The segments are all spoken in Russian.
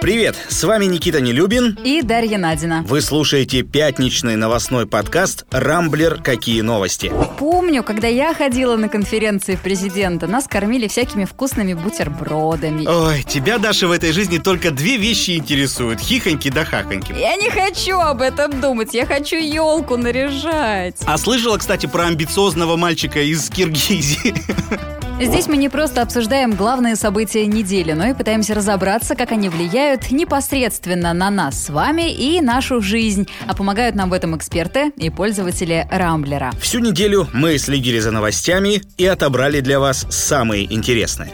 Привет, с вами Никита Нелюбин и Дарья Надина. Вы слушаете пятничный новостной подкаст «Рамблер. Какие новости?». Помню, когда я ходила на конференции президента, нас кормили всякими вкусными бутербродами. Ой, тебя, Даша, в этой жизни только две вещи интересуют – хихоньки да хахоньки. Я не хочу об этом думать, я хочу елку наряжать. А слышала, кстати, про амбициозного мальчика из Киргизии? Здесь мы не просто обсуждаем главные события недели, но и пытаемся разобраться, как они влияют непосредственно на нас с вами и нашу жизнь. А помогают нам в этом эксперты и пользователи Рамблера. Всю неделю мы следили за новостями и отобрали для вас самые интересные.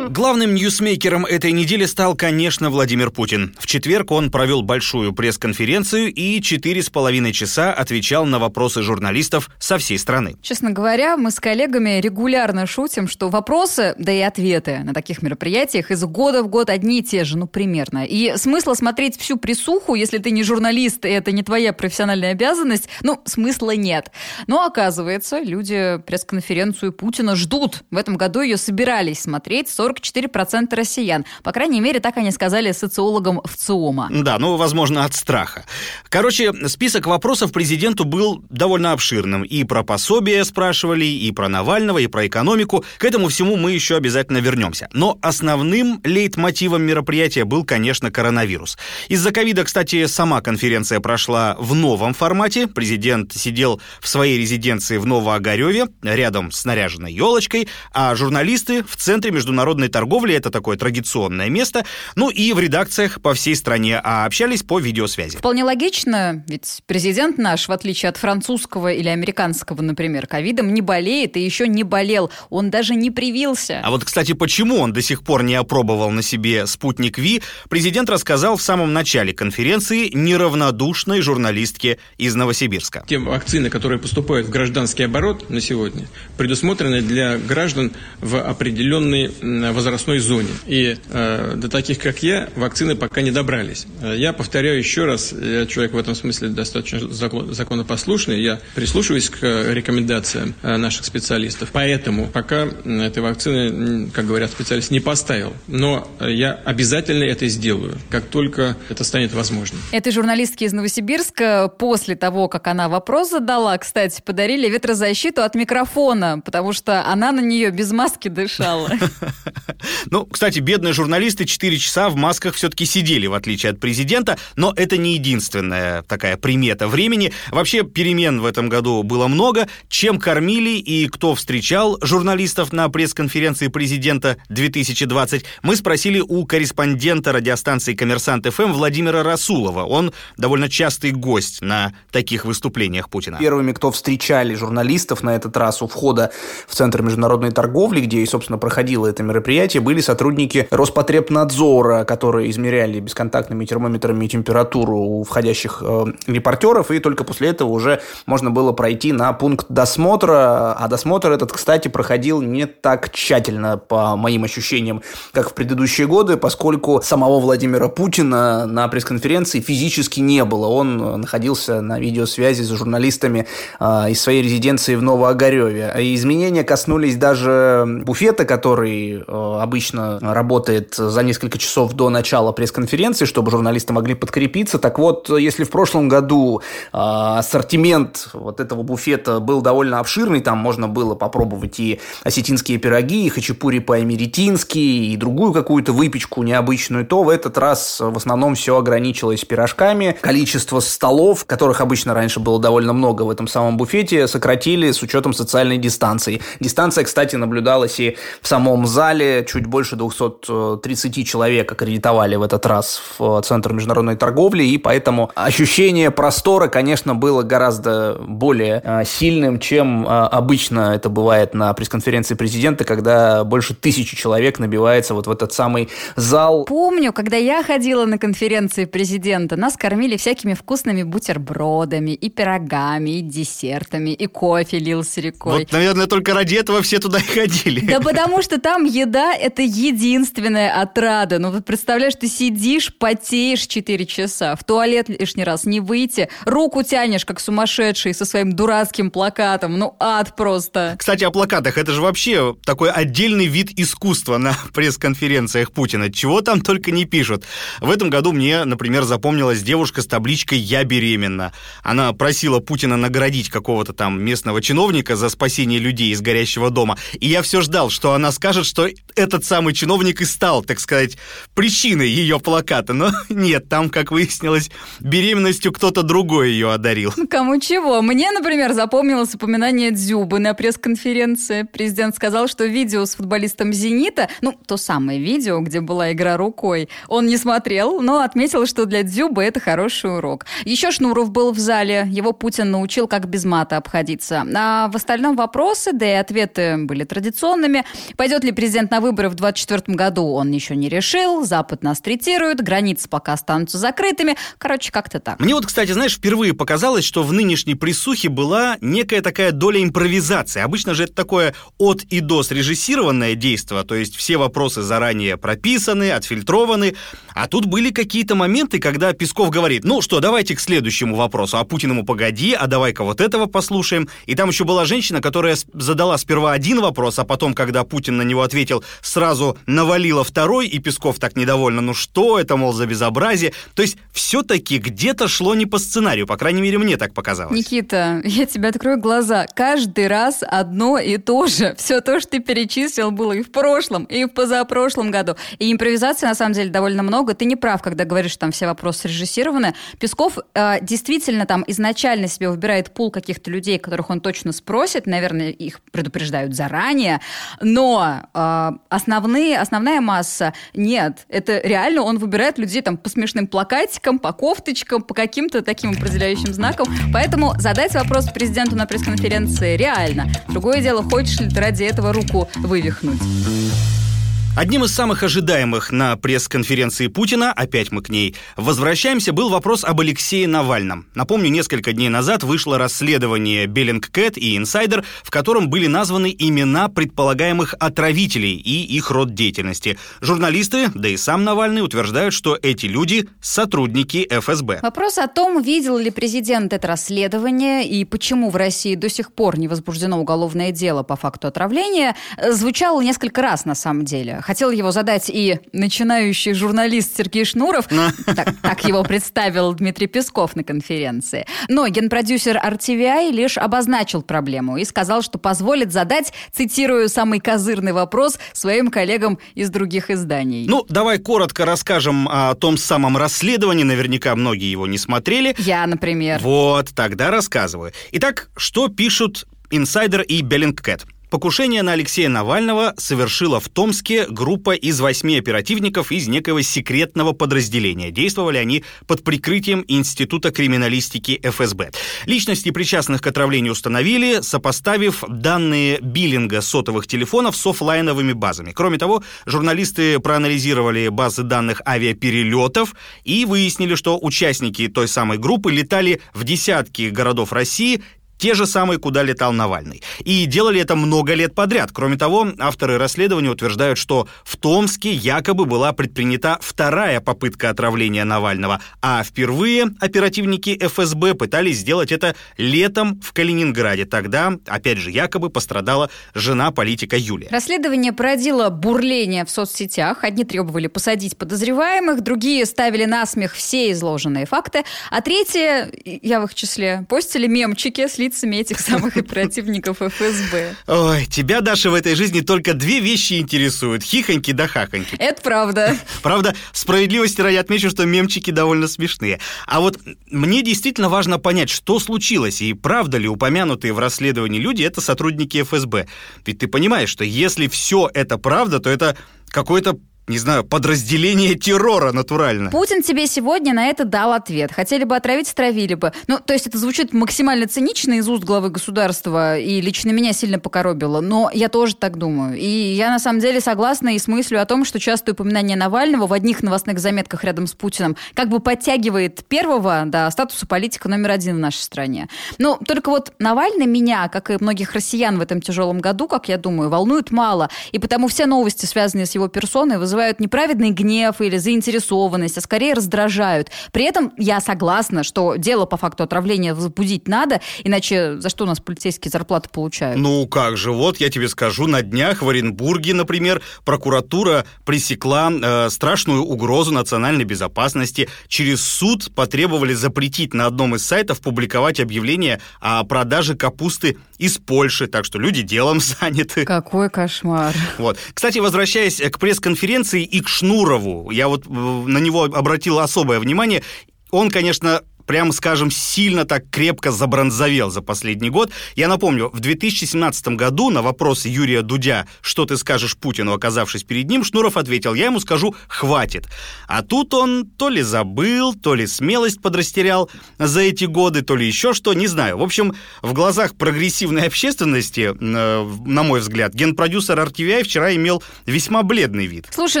Главным ньюсмейкером этой недели стал, конечно, Владимир Путин. В четверг он провел большую пресс-конференцию и четыре с половиной часа отвечал на вопросы журналистов со всей страны. Честно говоря, мы с коллегами регулярно шутим, что вопросы, да и ответы на таких мероприятиях из года в год одни и те же, ну, примерно. И смысла смотреть всю присуху, если ты не журналист, и это не твоя профессиональная обязанность, ну, смысла нет. Но, оказывается, люди пресс-конференцию Путина ждут. В этом году ее собирались смотреть 44 44% россиян. По крайней мере, так они сказали социологам в ЦИОМа. Да, ну, возможно, от страха. Короче, список вопросов президенту был довольно обширным. И про пособие спрашивали, и про Навального, и про экономику. К этому всему мы еще обязательно вернемся. Но основным лейтмотивом мероприятия был, конечно, коронавирус. Из-за ковида, кстати, сама конференция прошла в новом формате. Президент сидел в своей резиденции в Новоогареве, рядом с наряженной елочкой, а журналисты в центре международной торговли, это такое традиционное место, ну и в редакциях по всей стране, а общались по видеосвязи. Вполне логично, ведь президент наш, в отличие от французского или американского, например, ковидом, не болеет и еще не болел, он даже не привился. А вот, кстати, почему он до сих пор не опробовал на себе спутник Ви, президент рассказал в самом начале конференции неравнодушной журналистке из Новосибирска. Те вакцины, которые поступают в гражданский оборот на сегодня, предусмотрены для граждан в определенной возрасте возрастной зоне. И э, до таких, как я, вакцины пока не добрались. Э, я повторяю еще раз, я человек в этом смысле достаточно закон, законопослушный, я прислушиваюсь к рекомендациям э, наших специалистов. Поэтому пока этой вакцины, как говорят специалисты, не поставил. Но я обязательно это сделаю, как только это станет возможным. Этой журналистке из Новосибирска после того, как она вопрос задала, кстати, подарили ветрозащиту от микрофона, потому что она на нее без маски дышала. Ну, кстати, бедные журналисты 4 часа в масках все-таки сидели, в отличие от президента, но это не единственная такая примета времени. Вообще, перемен в этом году было много. Чем кормили и кто встречал журналистов на пресс-конференции президента 2020, мы спросили у корреспондента радиостанции «Коммерсант ФМ» Владимира Расулова. Он довольно частый гость на таких выступлениях Путина. Первыми, кто встречали журналистов на этот раз у входа в Центр международной торговли, где и, собственно, проходило это мероприятие, мероприятии были сотрудники Роспотребнадзора, которые измеряли бесконтактными термометрами температуру у входящих э, репортеров, и только после этого уже можно было пройти на пункт досмотра. А досмотр этот, кстати, проходил не так тщательно, по моим ощущениям, как в предыдущие годы, поскольку самого Владимира Путина на пресс-конференции физически не было. Он находился на видеосвязи с журналистами э, из своей резиденции в Новоогареве. Изменения коснулись даже буфета, который э, обычно работает за несколько часов до начала пресс-конференции, чтобы журналисты могли подкрепиться. Так вот, если в прошлом году а, ассортимент вот этого буфета был довольно обширный, там можно было попробовать и осетинские пироги, и хачапури по-эмеретински, и другую какую-то выпечку необычную, то в этот раз в основном все ограничилось пирожками. Количество столов, которых обычно раньше было довольно много в этом самом буфете, сократили с учетом социальной дистанции. Дистанция, кстати, наблюдалась и в самом зале, чуть больше 230 человек аккредитовали в этот раз в Центр международной торговли, и поэтому ощущение простора, конечно, было гораздо более а, сильным, чем обычно это бывает на пресс-конференции президента, когда больше тысячи человек набивается вот в этот самый зал. Помню, когда я ходила на конференции президента, нас кормили всякими вкусными бутербродами, и пирогами, и десертами, и кофе лился рекой. Вот, наверное, только ради этого все туда и ходили. Да потому что там еда это единственная отрада. Ну вот представляешь, ты сидишь, потеешь 4 часа, в туалет лишний раз не выйти, руку тянешь, как сумасшедший, со своим дурацким плакатом. Ну ад просто. Кстати, о плакатах. Это же вообще такой отдельный вид искусства на пресс-конференциях Путина. Чего там только не пишут. В этом году мне, например, запомнилась девушка с табличкой «Я беременна». Она просила Путина наградить какого-то там местного чиновника за спасение людей из горящего дома. И я все ждал, что она скажет, что этот самый чиновник и стал, так сказать, причиной ее плаката. Но нет, там, как выяснилось, беременностью кто-то другой ее одарил. Ну, кому чего. Мне, например, запомнилось упоминание Дзюбы на пресс-конференции. Президент сказал, что видео с футболистом «Зенита», ну, то самое видео, где была игра рукой, он не смотрел, но отметил, что для Дзюбы это хороший урок. Еще Шнуров был в зале. Его Путин научил, как без мата обходиться. А в остальном вопросы, да и ответы были традиционными. Пойдет ли президент на выборы в 2024 году, он еще не решил. Запад нас третирует, границы пока останутся закрытыми. Короче, как-то так. Мне вот, кстати, знаешь, впервые показалось, что в нынешней присухе была некая такая доля импровизации. Обычно же это такое от и до срежиссированное действие, то есть все вопросы заранее прописаны, отфильтрованы, а тут были какие-то моменты, когда Песков говорит, ну что, давайте к следующему вопросу, а Путин ему погоди, а давай-ка вот этого послушаем. И там еще была женщина, которая задала сперва один вопрос, а потом, когда Путин на него ответил, сразу навалила второй, и Песков так недовольно, ну что это, мол, за безобразие. То есть все-таки где-то шло не по сценарию, по крайней мере, мне так показалось. Никита, я тебе открою глаза. Каждый раз одно и то же. Все то, что ты перечислил, было и в прошлом, и в позапрошлом году. И импровизации, на самом деле, довольно много. Ты не прав, когда говоришь, что там все вопросы срежиссированы. Песков э, действительно там изначально себе выбирает пул каких-то людей, которых он точно спросит. Наверное, их предупреждают заранее. Но э, основные, основная масса нет. Это реально он выбирает людей там по смешным плакатикам, по кофточкам, по каким-то таким определяющим знакам. Поэтому задать вопрос президенту на пресс-конференции реально. Другое дело, хочешь ли ты ради этого руку вывихнуть. Одним из самых ожидаемых на пресс-конференции Путина, опять мы к ней возвращаемся, был вопрос об Алексее Навальном. Напомню, несколько дней назад вышло расследование Bellingcat и Insider, в котором были названы имена предполагаемых отравителей и их род деятельности. Журналисты, да и сам Навальный утверждают, что эти люди – сотрудники ФСБ. Вопрос о том, видел ли президент это расследование и почему в России до сих пор не возбуждено уголовное дело по факту отравления, звучал несколько раз на самом деле. Хотел его задать и начинающий журналист Сергей Шнуров, так, так его представил Дмитрий Песков на конференции. Но генпродюсер RTVI лишь обозначил проблему и сказал, что позволит задать, цитирую, самый козырный вопрос своим коллегам из других изданий. Ну, давай коротко расскажем о том самом расследовании. Наверняка многие его не смотрели. Я, например. Вот, тогда рассказываю. Итак, что пишут Инсайдер и Беллингкэт? Покушение на Алексея Навального совершила в Томске группа из восьми оперативников из некого секретного подразделения. Действовали они под прикрытием Института криминалистики ФСБ. Личности причастных к отравлению установили, сопоставив данные биллинга сотовых телефонов с офлайновыми базами. Кроме того, журналисты проанализировали базы данных авиаперелетов и выяснили, что участники той самой группы летали в десятки городов России те же самые, куда летал Навальный. И делали это много лет подряд. Кроме того, авторы расследования утверждают, что в Томске якобы была предпринята вторая попытка отравления Навального, а впервые оперативники ФСБ пытались сделать это летом в Калининграде. Тогда, опять же, якобы пострадала жена политика Юлия. Расследование породило бурление в соцсетях. Одни требовали посадить подозреваемых, другие ставили на смех все изложенные факты, а третьи, я в их числе, постили мемчики с лицами этих самых оперативников ФСБ. Ой, тебя, Даша, в этой жизни только две вещи интересуют. Хихоньки да хахоньки. Это правда. Правда, справедливости ради отмечу, что мемчики довольно смешные. А вот мне действительно важно понять, что случилось, и правда ли упомянутые в расследовании люди это сотрудники ФСБ. Ведь ты понимаешь, что если все это правда, то это какое-то не знаю, подразделение террора натурально. Путин тебе сегодня на это дал ответ. Хотели бы отравить, стравили бы. Ну, то есть это звучит максимально цинично из уст главы государства, и лично меня сильно покоробило. Но я тоже так думаю. И я на самом деле согласна и с мыслью о том, что частое упоминание Навального в одних новостных заметках рядом с Путиным как бы подтягивает первого до статуса политика номер один в нашей стране. Но только вот Навальный меня, как и многих россиян в этом тяжелом году, как я думаю, волнует мало. И потому все новости, связанные с его персоной, вызывают вызывают не праведный гнев или заинтересованность, а скорее раздражают. При этом я согласна, что дело по факту отравления возбудить надо, иначе за что у нас полицейские зарплаты получают? Ну как же, вот я тебе скажу, на днях в Оренбурге, например, прокуратура пресекла э, страшную угрозу национальной безопасности. Через суд потребовали запретить на одном из сайтов публиковать объявление о продаже капусты из Польши, так что люди делом заняты. Какой кошмар. Вот. Кстати, возвращаясь к пресс-конференции, Франции и к Шнурову. Я вот э, на него обратил особое внимание. Он, конечно, прямо скажем, сильно так крепко забронзовел за последний год. Я напомню, в 2017 году на вопрос Юрия Дудя, что ты скажешь Путину, оказавшись перед ним, Шнуров ответил, я ему скажу, хватит. А тут он то ли забыл, то ли смелость подрастерял за эти годы, то ли еще что, не знаю. В общем, в глазах прогрессивной общественности, э, на мой взгляд, генпродюсер RTVI вчера имел весьма бледный вид. Слушай,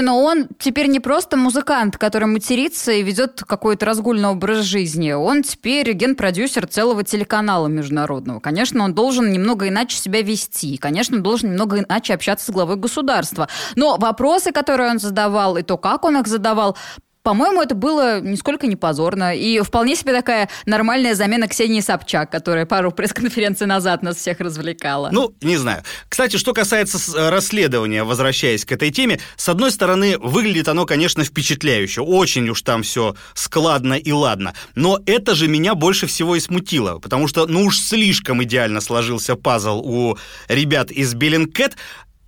но он теперь не просто музыкант, который матерится и ведет какой-то разгульный образ жизни он теперь генпродюсер целого телеканала международного. Конечно, он должен немного иначе себя вести. Конечно, он должен немного иначе общаться с главой государства. Но вопросы, которые он задавал, и то, как он их задавал, по-моему, это было нисколько не позорно. И вполне себе такая нормальная замена Ксении Собчак, которая пару пресс-конференций назад нас всех развлекала. Ну, не знаю. Кстати, что касается э, расследования, возвращаясь к этой теме, с одной стороны, выглядит оно, конечно, впечатляюще. Очень уж там все складно и ладно. Но это же меня больше всего и смутило, потому что, ну уж слишком идеально сложился пазл у ребят из Беллинкет,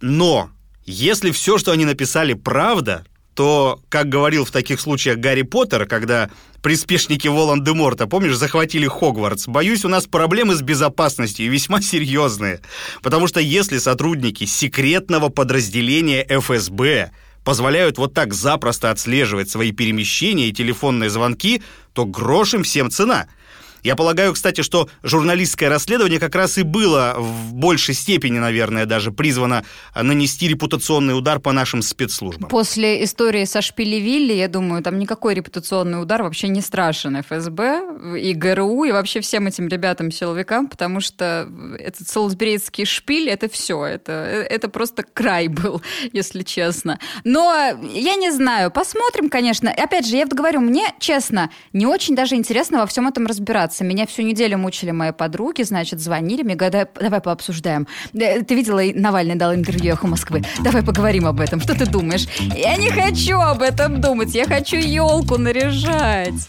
но если все, что они написали, правда, то, как говорил в таких случаях Гарри Поттер, когда приспешники Волан-де-Морта, помнишь, захватили Хогвартс, боюсь, у нас проблемы с безопасностью весьма серьезные. Потому что если сотрудники секретного подразделения ФСБ позволяют вот так запросто отслеживать свои перемещения и телефонные звонки, то грош им всем цена – я полагаю, кстати, что журналистское расследование как раз и было в большей степени, наверное, даже призвано нанести репутационный удар по нашим спецслужбам. После истории со Шпилевилли, я думаю, там никакой репутационный удар вообще не страшен ФСБ и ГРУ, и вообще всем этим ребятам-силовикам, потому что этот солсберийский шпиль — это все, это, это просто край был, если честно. Но я не знаю, посмотрим, конечно. Опять же, я вот говорю, мне, честно, не очень даже интересно во всем этом разбираться разобраться. Меня всю неделю мучили мои подруги, значит, звонили мне, говорят, давай пообсуждаем. Ты видела, Навальный дал интервью «Эхо Москвы». Давай поговорим об этом. Что ты думаешь? Я не хочу об этом думать. Я хочу елку наряжать.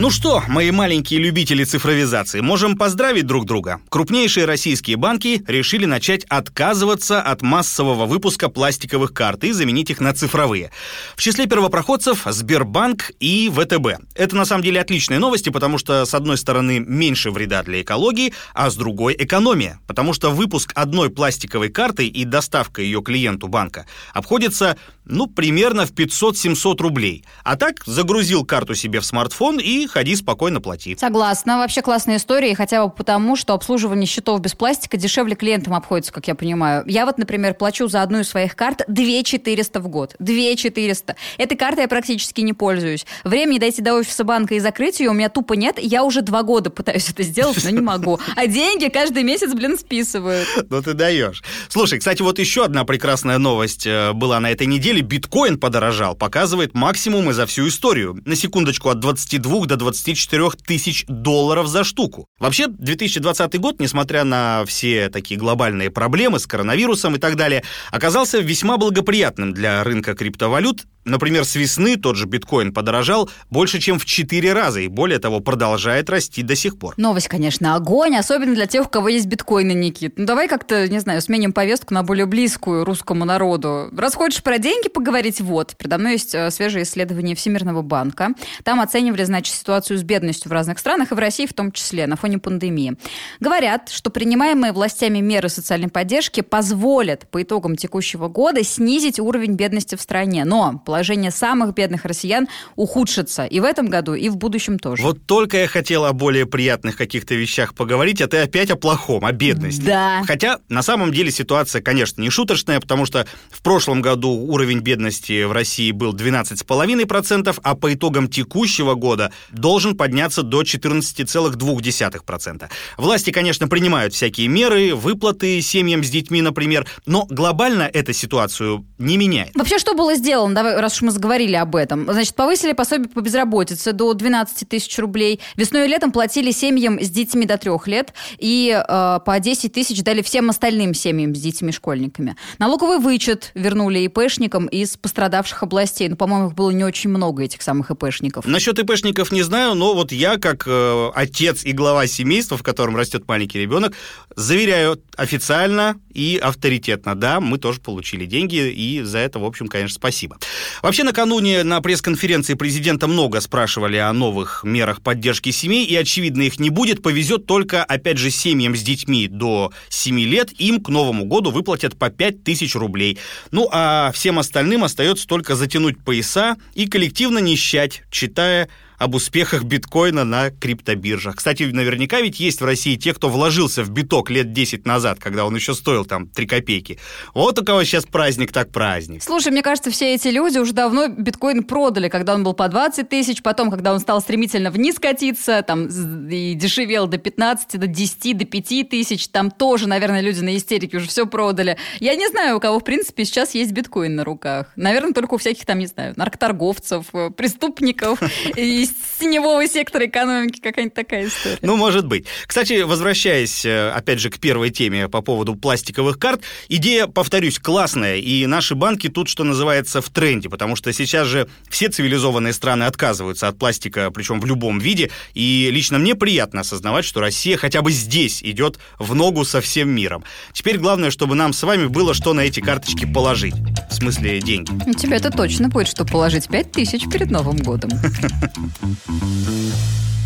Ну что, мои маленькие любители цифровизации, можем поздравить друг друга. Крупнейшие российские банки решили начать отказываться от массового выпуска пластиковых карт и заменить их на цифровые. В числе первопроходцев Сбербанк и ВТБ. Это на самом деле отличные новости, потому что с одной стороны меньше вреда для экологии, а с другой экономия. Потому что выпуск одной пластиковой карты и доставка ее клиенту банка обходится ну, примерно в 500-700 рублей. А так загрузил карту себе в смартфон и ходи спокойно плати. Согласна. Вообще классная история, хотя бы потому, что обслуживание счетов без пластика дешевле клиентам обходится, как я понимаю. Я вот, например, плачу за одну из своих карт 2 400 в год. 2 400. Этой картой я практически не пользуюсь. Времени дойти до офиса банка и закрыть ее у меня тупо нет. Я уже два года пытаюсь это сделать, но не могу. А деньги каждый месяц, блин, списывают. Ну ты даешь. Слушай, кстати, вот еще одна прекрасная новость э, была на этой неделе. Биткоин подорожал, показывает максимумы за всю историю. На секундочку, от 22 до 24 тысяч долларов за штуку. Вообще, 2020 год, несмотря на все такие глобальные проблемы с коронавирусом и так далее, оказался весьма благоприятным для рынка криптовалют Например, с весны тот же биткоин подорожал больше, чем в 4 раза, и более того, продолжает расти до сих пор. Новость, конечно, огонь, особенно для тех, у кого есть биткоины, Никит. Ну давай как-то, не знаю, сменим повестку на более близкую русскому народу. Раз хочешь про деньги поговорить, вот, передо мной есть э, свежее исследование Всемирного банка. Там оценивали, значит, ситуацию с бедностью в разных странах, и в России в том числе, на фоне пандемии. Говорят, что принимаемые властями меры социальной поддержки позволят по итогам текущего года снизить уровень бедности в стране. Но положение самых бедных россиян ухудшится и в этом году, и в будущем тоже. Вот только я хотел о более приятных каких-то вещах поговорить, а ты опять о плохом, о бедности. Да. Хотя, на самом деле, ситуация, конечно, не шуточная, потому что в прошлом году уровень бедности в России был 12,5%, а по итогам текущего года должен подняться до 14,2%. Власти, конечно, принимают всякие меры, выплаты семьям с детьми, например, но глобально эта ситуацию не меняет. Вообще, что было сделано, давай, раз уж мы заговорили об этом? Значит, повысили пособие по безработице до 12 тысяч рублей. Весной и летом платили семьям с детьми до трех лет и э, по 10 тысяч дали всем остальным семьям с детьми-школьниками. Налоговый вычет вернули ИПшникам из пострадавших областей. Ну, по-моему, их было не очень много, этих самых ИПшников. Насчет ИПшников не знаю, но вот я, как э, отец и глава семейства, в котором растет маленький ребенок, заверяю официально и авторитетно, да, мы тоже получили деньги, и за это, в общем, конечно, спасибо. Вообще, накануне на пресс-конференции президента много спрашивали о новых мерах поддержки семей, и, очевидно, их не будет. Повезет только, опять же, семьям с детьми до 7 лет. Им к Новому году выплатят по 5 тысяч рублей. Ну, а всем остальным остается только затянуть пояса и коллективно нищать, читая об успехах биткоина на криптобиржах. Кстати, наверняка ведь есть в России те, кто вложился в биток лет 10 назад, когда он еще стоил там 3 копейки. Вот у кого сейчас праздник, так праздник. Слушай, мне кажется, все эти люди уже давно биткоин продали, когда он был по 20 тысяч, потом, когда он стал стремительно вниз катиться, там, и дешевел до 15, до 10, до 5 тысяч, там тоже, наверное, люди на истерике уже все продали. Я не знаю, у кого, в принципе, сейчас есть биткоин на руках. Наверное, только у всяких там, не знаю, наркоторговцев, э, преступников и из теневого сектора экономики, какая-нибудь такая история. Ну, может быть. Кстати, возвращаясь, э, опять же, к первой теме по поводу пластиковых карт, идея, повторюсь, классная, и наши банки тут, что называется, в тренде, потому что сейчас же все цивилизованные страны отказываются от пластика, причем в любом виде, и лично мне приятно осознавать, что Россия хотя бы здесь идет в ногу со всем миром. Теперь главное, чтобы нам с вами было что на эти карточки положить. В смысле, деньги. У тебя это точно будет, что положить 5 тысяч перед Новым годом.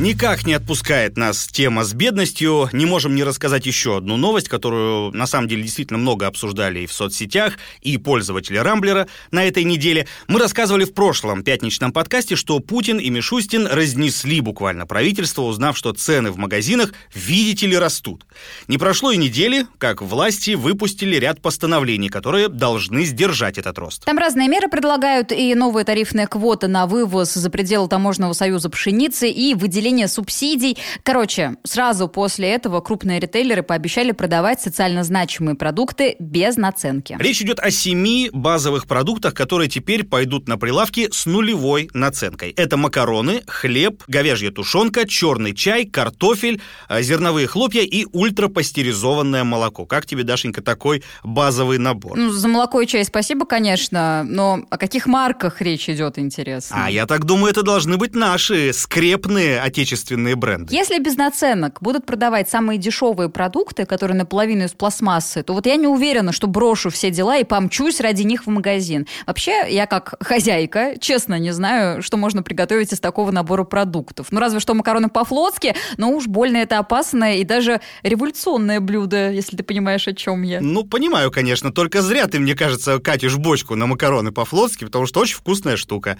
Никак не отпускает нас тема с бедностью. Не можем не рассказать еще одну новость, которую на самом деле действительно много обсуждали и в соцсетях, и пользователи Рамблера на этой неделе. Мы рассказывали в прошлом пятничном подкасте, что Путин и Мишустин разнесли буквально правительство, узнав, что цены в магазинах, видите ли, растут. Не прошло и недели, как власти выпустили ряд постановлений, которые должны сдержать этот рост. Там разные меры предлагают и новые тарифные квоты на вывоз за пределы таможенного союза пшеницы и выделение субсидий. Короче, сразу после этого крупные ритейлеры пообещали продавать социально значимые продукты без наценки. Речь идет о семи базовых продуктах, которые теперь пойдут на прилавки с нулевой наценкой. Это макароны, хлеб, говяжья тушенка, черный чай, картофель, э, зерновые хлопья и ультрапастеризованное молоко. Как тебе, Дашенька, такой базовый набор? Ну, за молоко и чай спасибо, конечно, но о каких марках речь идет, интересно? А я так думаю, это должны быть наши скрепные отечественные бренды. Если без наценок будут продавать самые дешевые продукты, которые наполовину из пластмассы, то вот я не уверена, что брошу все дела и помчусь ради них в магазин. Вообще, я как хозяйка, честно, не знаю, что можно приготовить из такого набора продуктов. Ну, разве что макароны по-флотски, но уж больно это опасное и даже революционное блюдо, если ты понимаешь, о чем я. Ну, понимаю, конечно, только зря ты, мне кажется, катишь бочку на макароны по-флотски, потому что очень вкусная штука.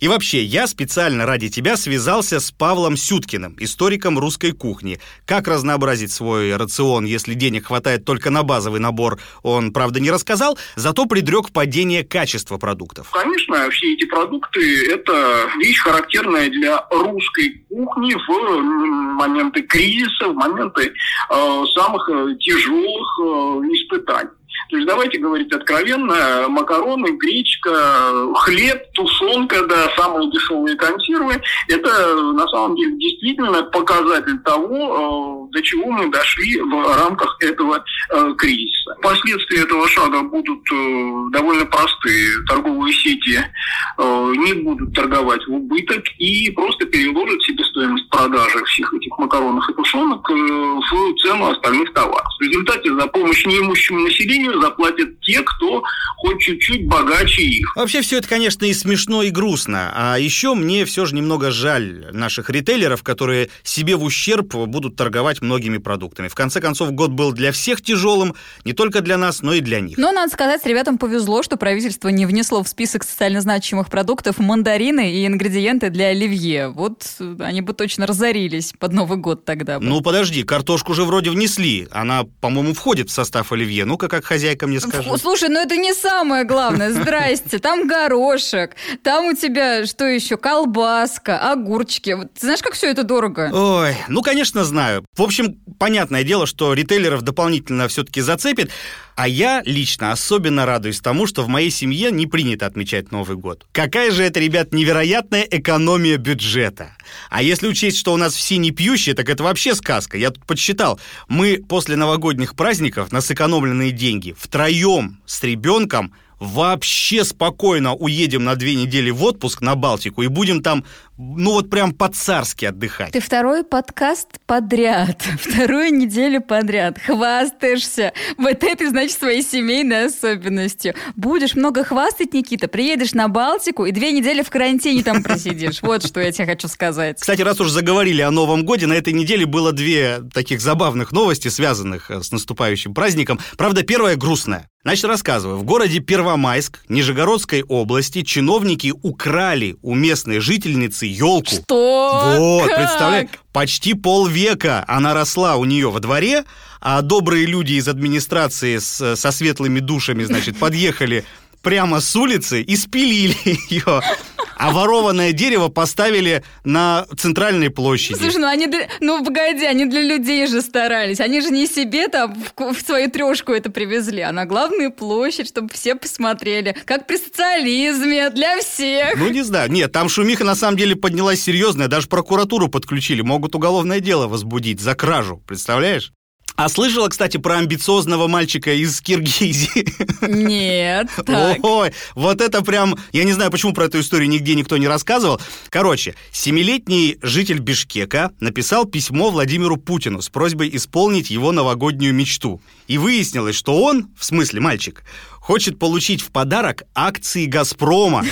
И вообще, я специально ради тебя связался с Павлом Сюткиным, историком русской кухни. Как разнообразить свой рацион, если денег хватает только на базовый набор, он, правда, не рассказал, зато предрек падение качества продуктов. Конечно, все эти продукты – это вещь характерная для русской кухни в моменты кризиса, в моменты э, самых э, тяжелых э, испытаний. То есть давайте говорить откровенно, макароны, гречка, хлеб, тушенка, да, самые дешевые консервы, это на самом деле действительно показатель того, до чего мы дошли в рамках этого кризиса. Последствия этого шага будут довольно простые. Торговые сети не будут торговать в убыток и просто переложат себестоимость продажи всех этих макаронов и тушенок в цену остальных товаров. В результате за помощь неимущему населению заплатят те, кто хоть чуть-чуть богаче их. Вообще все это, конечно, и смешно, и грустно. А еще мне все же немного жаль наших ритейлеров, которые себе в ущерб будут торговать многими продуктами. В конце концов, год был для всех тяжелым, не только для нас, но и для них. Но, надо сказать, ребятам повезло, что правительство не внесло в список социально значимых продуктов мандарины и ингредиенты для оливье. Вот они бы точно разорились под Новый год тогда. Бы. Ну, подожди, картошку же вроде внесли. Она, по-моему, входит в состав оливье. Ну-ка, как хозяйка мне скажет. Слушай, ну это не самое главное. Здрасте, там горошек, там у тебя что еще? Колбаска, огурчики. Ты знаешь, как все это дорого? Ой, ну, конечно, знаю. В общем, понятное дело, что ритейлеров дополнительно все-таки зацепит. А я лично особенно радуюсь тому, что в моей семье не принято отмечать Новый год. Какая же это, ребят, невероятная экономия бюджета. А если учесть, что у нас все не пьющие, так это вообще сказка. Я тут подсчитал. Мы после новогодних праздников на сэкономленные деньги втроем с ребенком вообще спокойно уедем на две недели в отпуск на Балтику и будем там, ну вот прям по-царски отдыхать. Ты второй подкаст подряд, вторую неделю подряд хвастаешься вот этой, значит, своей семейной особенностью. Будешь много хвастать, Никита, приедешь на Балтику и две недели в карантине там просидишь. Вот что я тебе хочу сказать. Кстати, раз уж заговорили о Новом Годе, на этой неделе было две таких забавных новости, связанных с наступающим праздником. Правда, первая грустная. Значит, рассказываю. В городе Первомайск Нижегородской области чиновники украли у местной жительницы елку. Что? Вот, представляешь? Почти полвека она росла у нее во дворе, а добрые люди из администрации с, со светлыми душами, значит, подъехали прямо с улицы и спилили ее. А ворованное дерево поставили на центральной площади. Слушай, ну они, для... ну погоди, они для людей же старались. Они же не себе там в, в свою трешку это привезли, а на главную площадь, чтобы все посмотрели. Как при социализме, для всех. Ну не знаю. Нет, там шумиха на самом деле поднялась серьезная. Даже прокуратуру подключили. Могут уголовное дело возбудить за кражу. Представляешь? А слышала, кстати, про амбициозного мальчика из Киргизии? Нет. Так. Ой, вот это прям... Я не знаю, почему про эту историю нигде никто не рассказывал. Короче, семилетний житель Бишкека написал письмо Владимиру Путину с просьбой исполнить его новогоднюю мечту. И выяснилось, что он, в смысле мальчик, хочет получить в подарок акции «Газпрома».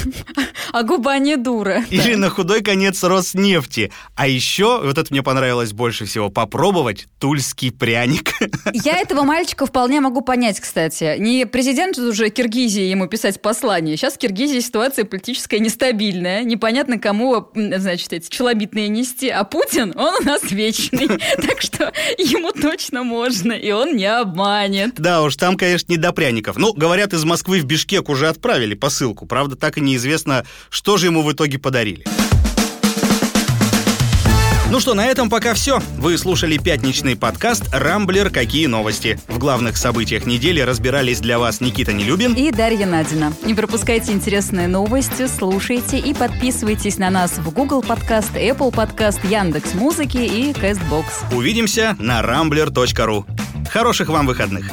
А губа не дура. Или на худой конец Роснефти. А еще, вот это мне понравилось больше всего, попробовать тульский пряник. Я этого мальчика вполне могу понять, кстати. Не президент уже Киргизии ему писать послание. Сейчас в Киргизии ситуация политическая нестабильная. Непонятно, кому, значит, эти челобитные нести. А Путин, он у нас вечный. Так что ему точно можно, и он не обманет. Да уж, там, конечно, не до пряников. Ну, говорят, говорят, из Москвы в Бишкек уже отправили посылку. Правда, так и неизвестно, что же ему в итоге подарили. Ну что, на этом пока все. Вы слушали пятничный подкаст «Рамблер. Какие новости?». В главных событиях недели разбирались для вас Никита Нелюбин и Дарья Надина. Не пропускайте интересные новости, слушайте и подписывайтесь на нас в Google Подкаст, Apple Подкаст, Яндекс Музыки и Castbox. Увидимся на rambler.ru. Хороших вам выходных!